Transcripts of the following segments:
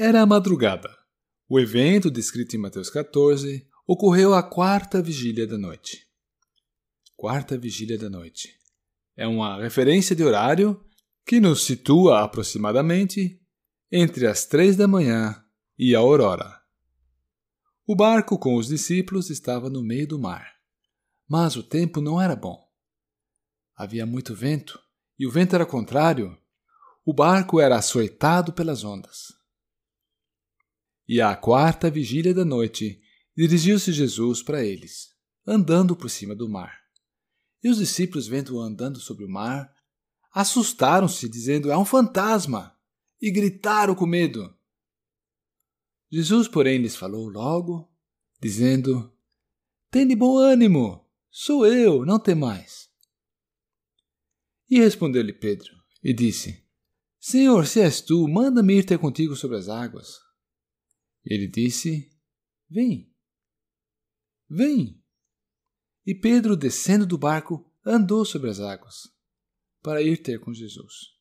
Era a madrugada. O evento, descrito em Mateus 14, ocorreu à quarta vigília da noite. Quarta vigília da noite. É uma referência de horário que nos situa aproximadamente entre as três da manhã e a aurora. O barco com os discípulos estava no meio do mar, mas o tempo não era bom. Havia muito vento e o vento era contrário. O barco era açoitado pelas ondas. E à quarta vigília da noite, dirigiu-se Jesus para eles, andando por cima do mar. E os discípulos, vendo-o andando sobre o mar, assustaram-se, dizendo: É um fantasma! E gritaram com medo. Jesus, porém, lhes falou logo, dizendo: Tende bom ânimo, sou eu, não temais. E respondeu-lhe Pedro, e disse: Senhor, se és tu, manda-me ir ter contigo sobre as águas. Ele disse: Vem. Vem. E Pedro, descendo do barco, andou sobre as águas para ir ter com Jesus.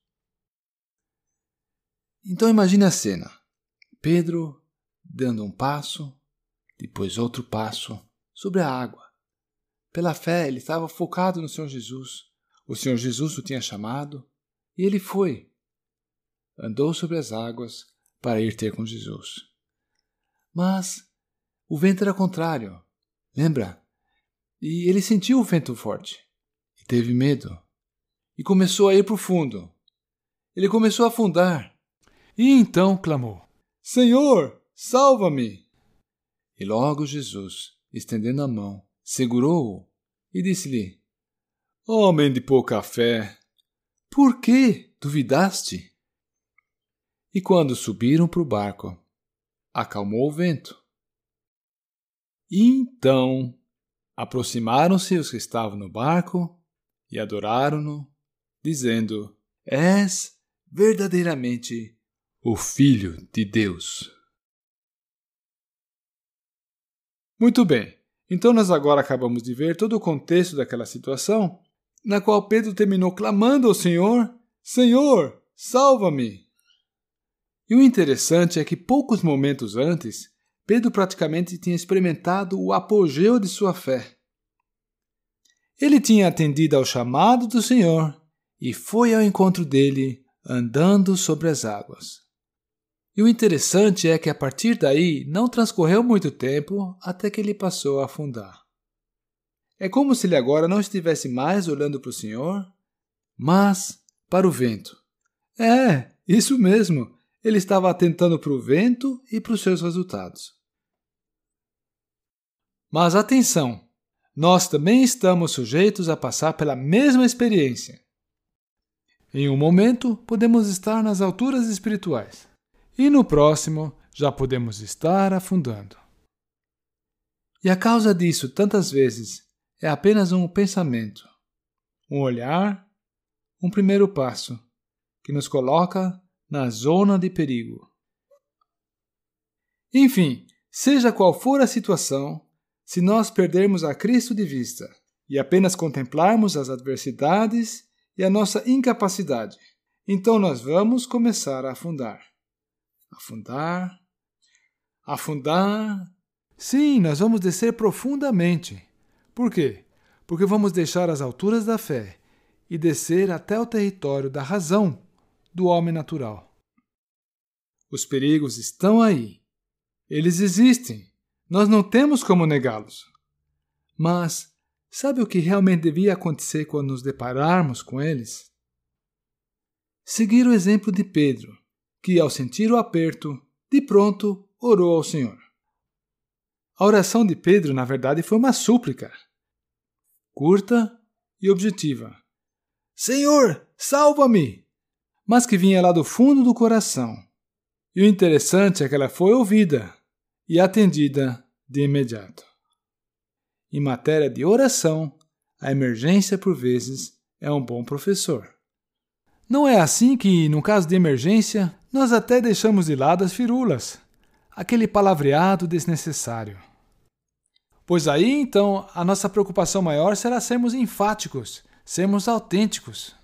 Então imagine a cena: Pedro dando um passo, depois outro passo sobre a água. Pela fé, ele estava focado no Senhor Jesus. O Senhor Jesus o tinha chamado e ele foi. Andou sobre as águas para ir ter com Jesus. Mas o vento era contrário, lembra? E ele sentiu o vento forte e teve medo. E começou a ir para o fundo. Ele começou a afundar. E então clamou: Senhor, salva-me! E logo Jesus, estendendo a mão, segurou-o e disse-lhe: Homem de pouca fé, por que duvidaste? E quando subiram para o barco, acalmou o vento. Então aproximaram-se os que estavam no barco e adoraram-no, dizendo: És verdadeiramente o Filho de Deus. Muito bem, então nós agora acabamos de ver todo o contexto daquela situação, na qual Pedro terminou clamando ao Senhor: Senhor, salva-me! E o interessante é que poucos momentos antes, Pedro praticamente tinha experimentado o apogeu de sua fé. Ele tinha atendido ao chamado do Senhor e foi ao encontro dele andando sobre as águas. E o interessante é que a partir daí não transcorreu muito tempo até que ele passou a afundar. É como se ele agora não estivesse mais olhando para o Senhor, mas para o vento. É, isso mesmo ele estava atentando para o vento e para os seus resultados. Mas atenção! Nós também estamos sujeitos a passar pela mesma experiência. Em um momento, podemos estar nas alturas espirituais, e no próximo, já podemos estar afundando. E a causa disso, tantas vezes, é apenas um pensamento, um olhar, um primeiro passo, que nos coloca na zona de perigo. Enfim, seja qual for a situação, se nós perdermos a Cristo de vista e apenas contemplarmos as adversidades e a nossa incapacidade, então nós vamos começar a afundar. Afundar, afundar. Sim, nós vamos descer profundamente. Por quê? Porque vamos deixar as alturas da fé e descer até o território da razão do homem natural. Os perigos estão aí. Eles existem. Nós não temos como negá-los. Mas sabe o que realmente devia acontecer quando nos depararmos com eles? Seguir o exemplo de Pedro, que, ao sentir o aperto, de pronto orou ao Senhor. A oração de Pedro, na verdade, foi uma súplica. Curta e objetiva. Senhor, salva-me! Mas que vinha lá do fundo do coração. E o interessante é que ela foi ouvida e atendida de imediato. Em matéria de oração, a emergência, por vezes, é um bom professor. Não é assim que, no caso de emergência, nós até deixamos de lado as firulas, aquele palavreado desnecessário. Pois aí, então, a nossa preocupação maior será sermos enfáticos, sermos autênticos.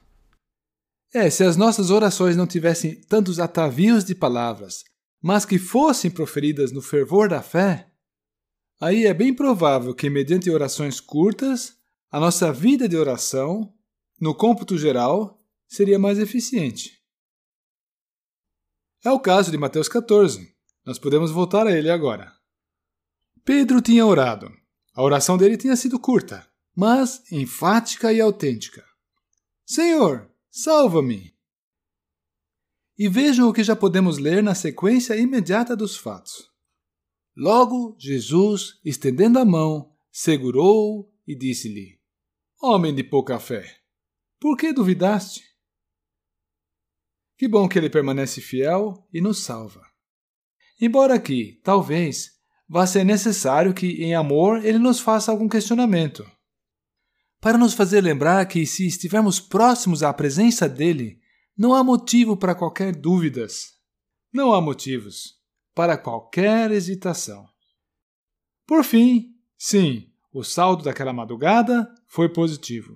É, se as nossas orações não tivessem tantos atavios de palavras, mas que fossem proferidas no fervor da fé, aí é bem provável que, mediante orações curtas, a nossa vida de oração, no cômputo geral, seria mais eficiente. É o caso de Mateus 14. Nós podemos voltar a ele agora. Pedro tinha orado. A oração dele tinha sido curta, mas enfática e autêntica. Senhor, salva-me! E vejam o que já podemos ler na sequência imediata dos fatos. Logo, Jesus, estendendo a mão, segurou-o e disse-lhe: Homem de pouca fé, por que duvidaste? Que bom que ele permanece fiel e nos salva. Embora aqui, talvez, vá ser necessário que, em amor, ele nos faça algum questionamento. Para nos fazer lembrar que, se estivermos próximos à presença dele, não há motivo para qualquer dúvidas. Não há motivos para qualquer hesitação. Por fim, sim, o saldo daquela madrugada foi positivo.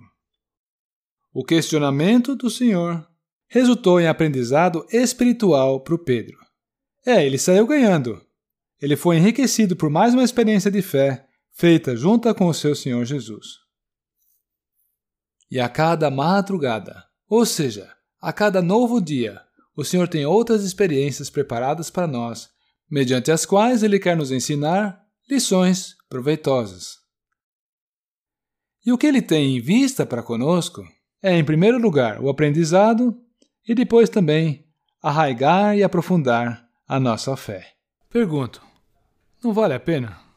O questionamento do Senhor resultou em aprendizado espiritual para o Pedro. É, ele saiu ganhando. Ele foi enriquecido por mais uma experiência de fé feita junto com o seu Senhor Jesus. E a cada madrugada, ou seja, a cada novo dia, o Senhor tem outras experiências preparadas para nós, mediante as quais Ele quer nos ensinar lições proveitosas. E o que Ele tem em vista para conosco é, em primeiro lugar, o aprendizado e depois também arraigar e aprofundar a nossa fé. Pergunto: não vale a pena?